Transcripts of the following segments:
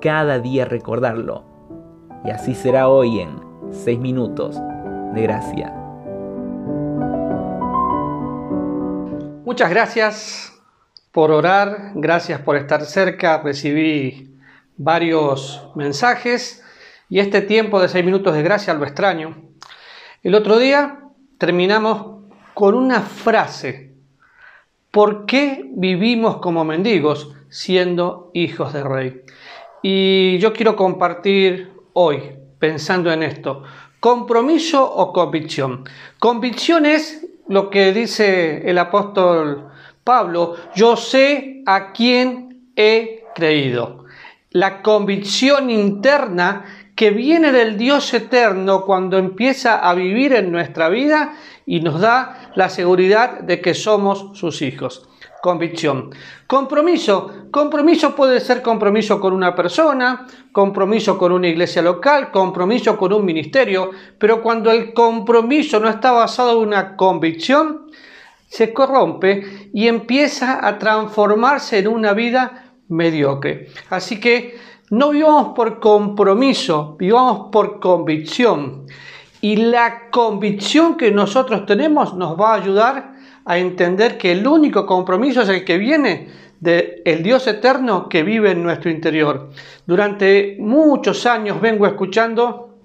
cada día recordarlo. Y así será hoy en 6 minutos de gracia. Muchas gracias por orar, gracias por estar cerca. Recibí varios mensajes y este tiempo de 6 minutos de gracia lo extraño. El otro día terminamos con una frase. ¿Por qué vivimos como mendigos siendo hijos de rey? Y yo quiero compartir hoy, pensando en esto, compromiso o convicción. Convicción es lo que dice el apóstol Pablo, yo sé a quién he creído. La convicción interna que viene del Dios eterno cuando empieza a vivir en nuestra vida y nos da la seguridad de que somos sus hijos convicción. Compromiso. Compromiso puede ser compromiso con una persona, compromiso con una iglesia local, compromiso con un ministerio, pero cuando el compromiso no está basado en una convicción, se corrompe y empieza a transformarse en una vida mediocre. Así que no vivamos por compromiso, vivamos por convicción. Y la convicción que nosotros tenemos nos va a ayudar a entender que el único compromiso es el que viene del el Dios eterno que vive en nuestro interior. Durante muchos años vengo escuchando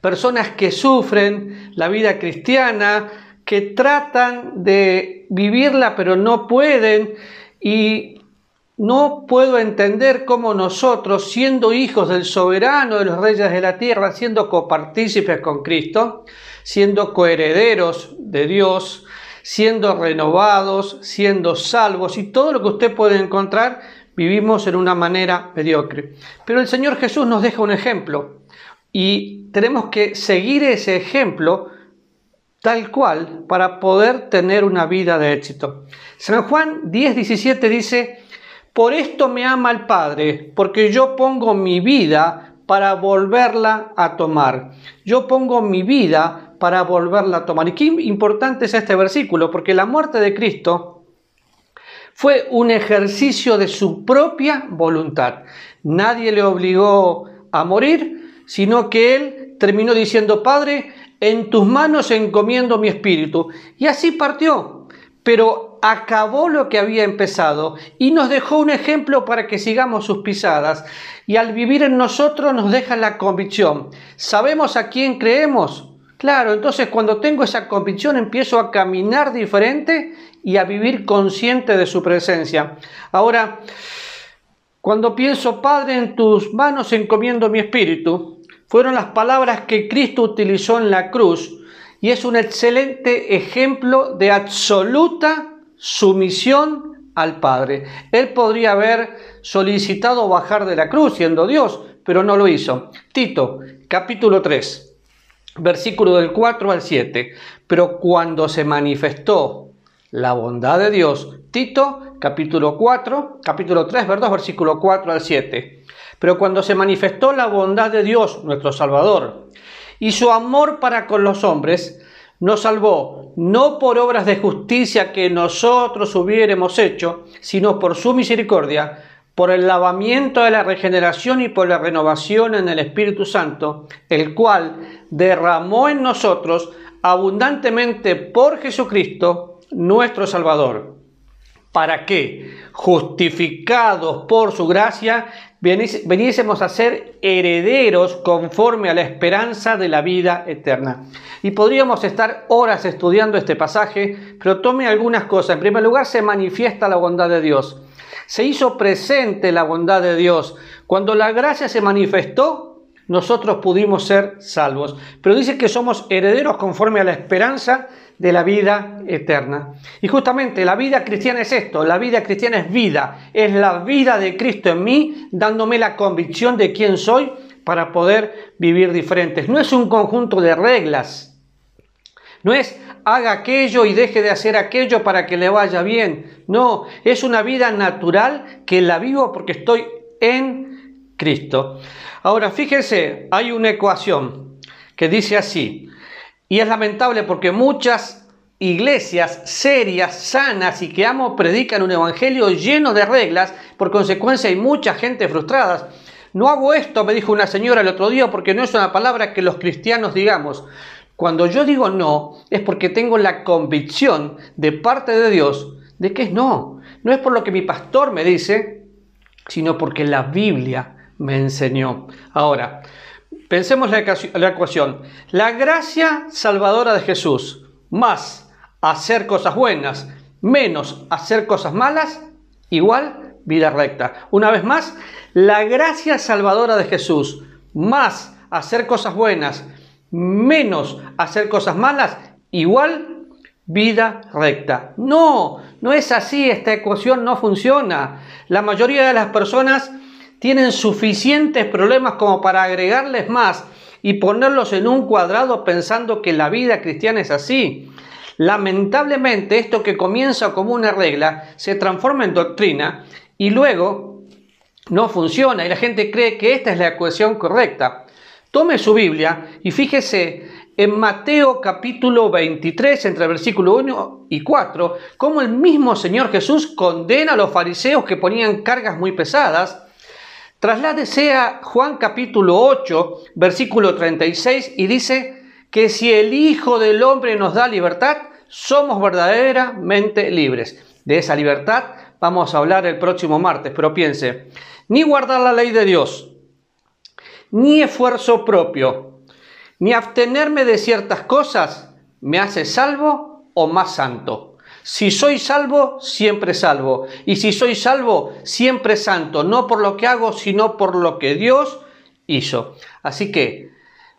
personas que sufren la vida cristiana, que tratan de vivirla pero no pueden y no puedo entender cómo nosotros, siendo hijos del soberano de los reyes de la tierra, siendo copartícipes con Cristo, siendo coherederos de Dios, siendo renovados, siendo salvos y todo lo que usted puede encontrar, vivimos en una manera mediocre. Pero el Señor Jesús nos deja un ejemplo y tenemos que seguir ese ejemplo tal cual para poder tener una vida de éxito. San Juan 10, 17 dice, por esto me ama el Padre, porque yo pongo mi vida para volverla a tomar. Yo pongo mi vida para volverla a tomar. Y qué importante es este versículo, porque la muerte de Cristo fue un ejercicio de su propia voluntad. Nadie le obligó a morir, sino que él terminó diciendo, Padre, en tus manos encomiendo mi espíritu. Y así partió, pero acabó lo que había empezado y nos dejó un ejemplo para que sigamos sus pisadas. Y al vivir en nosotros nos deja la convicción. ¿Sabemos a quién creemos? Claro, entonces cuando tengo esa convicción empiezo a caminar diferente y a vivir consciente de su presencia. Ahora, cuando pienso, Padre, en tus manos encomiendo mi espíritu, fueron las palabras que Cristo utilizó en la cruz y es un excelente ejemplo de absoluta sumisión al Padre. Él podría haber solicitado bajar de la cruz siendo Dios, pero no lo hizo. Tito, capítulo 3 versículo del 4 al 7. Pero cuando se manifestó la bondad de Dios, Tito, capítulo 4, capítulo 3, ¿verdad? versículo 4 al 7. Pero cuando se manifestó la bondad de Dios, nuestro Salvador, y su amor para con los hombres, nos salvó no por obras de justicia que nosotros hubiéramos hecho, sino por su misericordia, por el lavamiento de la regeneración y por la renovación en el Espíritu Santo, el cual derramó en nosotros abundantemente por Jesucristo, nuestro Salvador, para que, justificados por su gracia, veniésemos a ser herederos conforme a la esperanza de la vida eterna. Y podríamos estar horas estudiando este pasaje, pero tome algunas cosas. En primer lugar, se manifiesta la bondad de Dios se hizo presente la bondad de Dios. Cuando la gracia se manifestó, nosotros pudimos ser salvos. Pero dice que somos herederos conforme a la esperanza de la vida eterna. Y justamente la vida cristiana es esto, la vida cristiana es vida, es la vida de Cristo en mí, dándome la convicción de quién soy para poder vivir diferentes. No es un conjunto de reglas, no es haga aquello y deje de hacer aquello para que le vaya bien. No, es una vida natural que la vivo porque estoy en Cristo. Ahora, fíjense, hay una ecuación que dice así, y es lamentable porque muchas iglesias serias, sanas y que amo predican un evangelio lleno de reglas, por consecuencia hay mucha gente frustrada. No hago esto, me dijo una señora el otro día, porque no es una palabra que los cristianos digamos. Cuando yo digo no, es porque tengo la convicción de parte de Dios de que es no. No es por lo que mi pastor me dice, sino porque la Biblia me enseñó. Ahora, pensemos la ecuación. La gracia salvadora de Jesús más hacer cosas buenas menos hacer cosas malas, igual vida recta. Una vez más, la gracia salvadora de Jesús más hacer cosas buenas menos hacer cosas malas, igual vida recta. No, no es así, esta ecuación no funciona. La mayoría de las personas tienen suficientes problemas como para agregarles más y ponerlos en un cuadrado pensando que la vida cristiana es así. Lamentablemente esto que comienza como una regla se transforma en doctrina y luego no funciona y la gente cree que esta es la ecuación correcta. Tome su Biblia y fíjese en Mateo capítulo 23, entre versículo 1 y 4, cómo el mismo Señor Jesús condena a los fariseos que ponían cargas muy pesadas. Trasládese a Juan capítulo 8, versículo 36, y dice que si el Hijo del Hombre nos da libertad, somos verdaderamente libres. De esa libertad vamos a hablar el próximo martes, pero piense, ni guardar la ley de Dios, ni esfuerzo propio, ni abstenerme de ciertas cosas me hace salvo o más santo. Si soy salvo, siempre salvo. Y si soy salvo, siempre santo. No por lo que hago, sino por lo que Dios hizo. Así que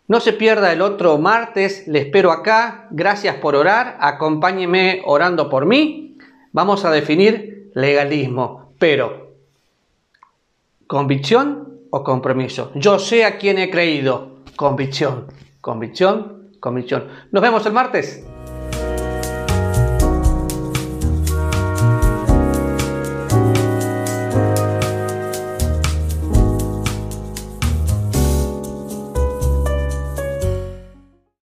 no se pierda el otro martes. Le espero acá. Gracias por orar. Acompáñeme orando por mí. Vamos a definir legalismo. Pero, convicción o compromiso. Yo sé a quién he creído. Convicción, convicción, convicción. Nos vemos el martes.